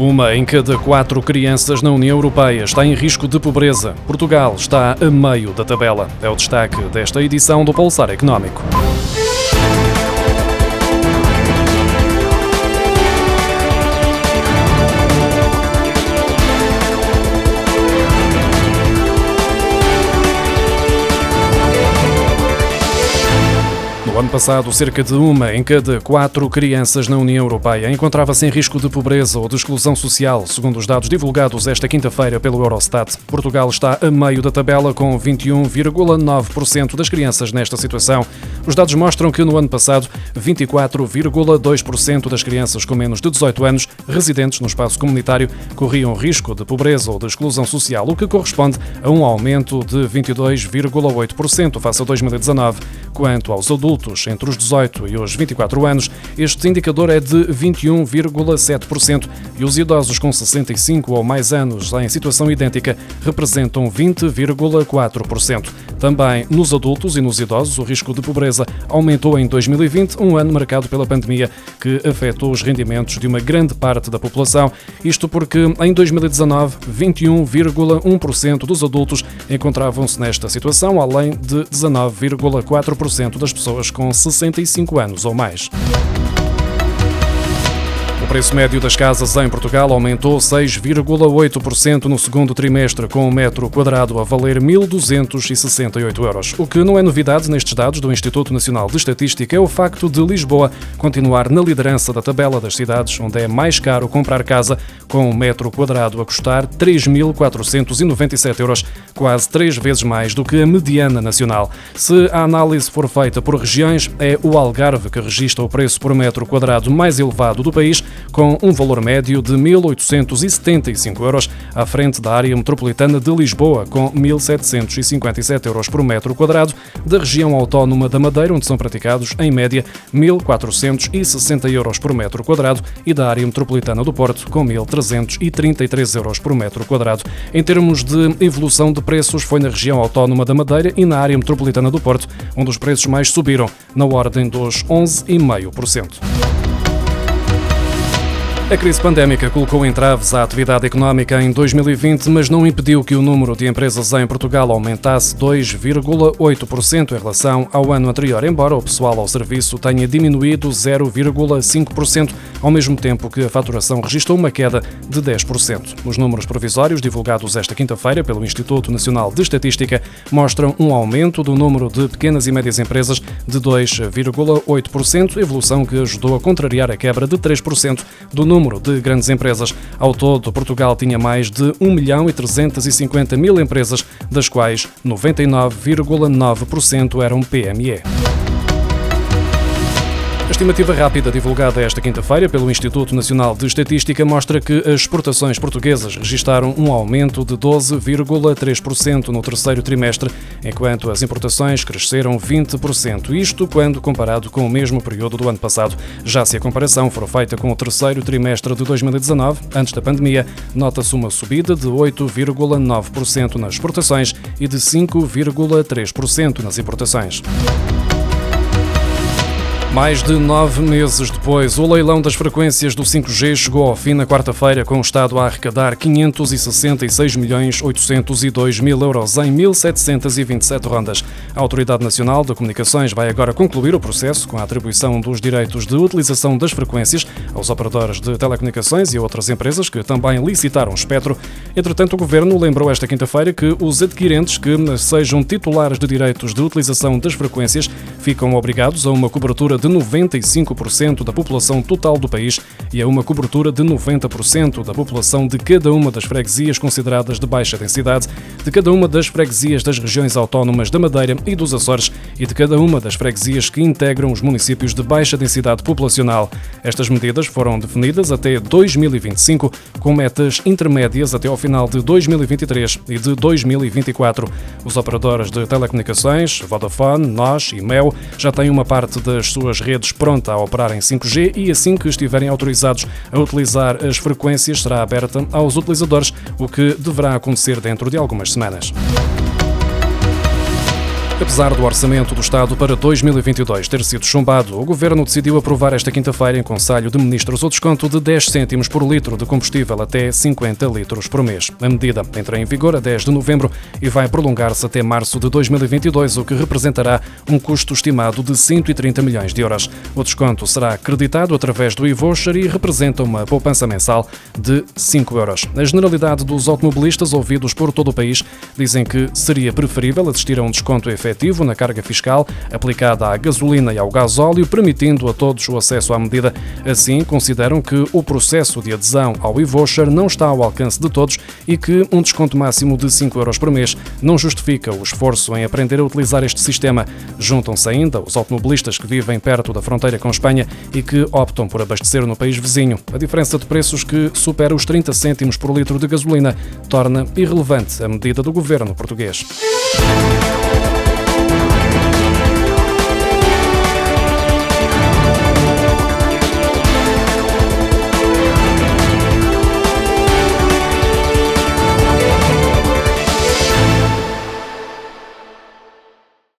Uma em cada quatro crianças na União Europeia está em risco de pobreza. Portugal está a meio da tabela. É o destaque desta edição do Pulsar Económico. Ano passado, cerca de uma em cada quatro crianças na União Europeia encontrava-se em risco de pobreza ou de exclusão social, segundo os dados divulgados esta quinta-feira pelo Eurostat. Portugal está a meio da tabela, com 21,9% das crianças nesta situação. Os dados mostram que no ano passado, 24,2% das crianças com menos de 18 anos residentes no espaço comunitário corriam risco de pobreza ou de exclusão social, o que corresponde a um aumento de 22,8% face a 2019. Quanto aos adultos entre os 18 e os 24 anos, este indicador é de 21,7% e os idosos com 65 ou mais anos em situação idêntica representam 20,4%. Também nos adultos e nos idosos, o risco de pobreza aumentou em 2020, um ano marcado pela pandemia que afetou os rendimentos de uma grande parte da população. Isto porque em 2019, 21,1% dos adultos encontravam-se nesta situação, além de 19,4% das pessoas com 65 anos ou mais preço médio das casas em Portugal aumentou 6,8% no segundo trimestre, com um metro quadrado a valer 1.268 euros. O que não é novidade nestes dados do Instituto Nacional de Estatística é o facto de Lisboa continuar na liderança da tabela das cidades onde é mais caro comprar casa, com um metro quadrado a custar 3.497 euros, quase três vezes mais do que a mediana nacional. Se a análise for feita por regiões, é o Algarve que registra o preço por metro quadrado mais elevado do país, com um valor médio de 1.875 euros, à frente da área metropolitana de Lisboa, com 1.757 euros por metro quadrado, da região autónoma da Madeira, onde são praticados, em média, 1.460 euros por metro quadrado, e da área metropolitana do Porto, com 1.333 euros por metro quadrado. Em termos de evolução de preços, foi na região autónoma da Madeira e na área metropolitana do Porto, onde os preços mais subiram, na ordem dos 11,5%. A crise pandémica colocou entraves à atividade económica em 2020, mas não impediu que o número de empresas em Portugal aumentasse 2,8% em relação ao ano anterior, embora o pessoal ao serviço tenha diminuído 0,5%, ao mesmo tempo que a faturação registrou uma queda de 10%. Os números provisórios divulgados esta quinta-feira pelo Instituto Nacional de Estatística mostram um aumento do número de pequenas e médias empresas de 2,8%, evolução que ajudou a contrariar a quebra de 3% do número número de grandes empresas. Ao todo, Portugal tinha mais de 1 milhão e 350 mil empresas, das quais 99,9% eram PME. A estimativa rápida divulgada esta quinta-feira pelo Instituto Nacional de Estatística mostra que as exportações portuguesas registaram um aumento de 12,3% no terceiro trimestre, enquanto as importações cresceram 20%, isto quando comparado com o mesmo período do ano passado. Já se a comparação for feita com o terceiro trimestre de 2019, antes da pandemia, nota-se uma subida de 8,9% nas exportações e de 5,3% nas importações. Mais de nove meses depois, o leilão das frequências do 5G chegou ao fim na quarta-feira, com o Estado a arrecadar 566 milhões 802 mil euros em 1.727 rondas. A Autoridade Nacional de Comunicações vai agora concluir o processo com a atribuição dos direitos de utilização das frequências aos operadores de telecomunicações e outras empresas que também licitaram o espectro. Entretanto, o Governo lembrou esta quinta-feira que os adquirentes que sejam titulares de direitos de utilização das frequências ficam obrigados a uma cobertura de 95% da população total do país e a uma cobertura de 90% da população de cada uma das freguesias consideradas de baixa densidade, de cada uma das freguesias das regiões autónomas da Madeira e dos Açores e de cada uma das freguesias que integram os municípios de baixa densidade populacional. Estas medidas foram definidas até 2025, com metas intermédias até ao final de 2023 e de 2024. Os operadores de telecomunicações, Vodafone, NOS e Mel, já têm uma parte das suas suas redes pronta a operar em 5G e assim que estiverem autorizados a utilizar as frequências será aberta aos utilizadores, o que deverá acontecer dentro de algumas semanas. Apesar do orçamento do Estado para 2022 ter sido chumbado, o Governo decidiu aprovar esta quinta-feira em Conselho de Ministros o desconto de 10 cêntimos por litro de combustível até 50 litros por mês. A medida entra em vigor a 10 de novembro e vai prolongar-se até março de 2022, o que representará um custo estimado de 130 milhões de euros. O desconto será acreditado através do e-voucher e representa uma poupança mensal de 5 euros. A generalidade dos automobilistas ouvidos por todo o país dizem que seria preferível assistir a um desconto efetivo na carga fiscal aplicada à gasolina e ao gasóleo, permitindo a todos o acesso à medida. Assim, consideram que o processo de adesão ao e-voucher não está ao alcance de todos e que um desconto máximo de 5 euros por mês não justifica o esforço em aprender a utilizar este sistema. Juntam-se ainda os automobilistas que vivem perto da fronteira com Espanha e que optam por abastecer no país vizinho. A diferença de preços que supera os 30 cêntimos por litro de gasolina torna irrelevante a medida do governo português.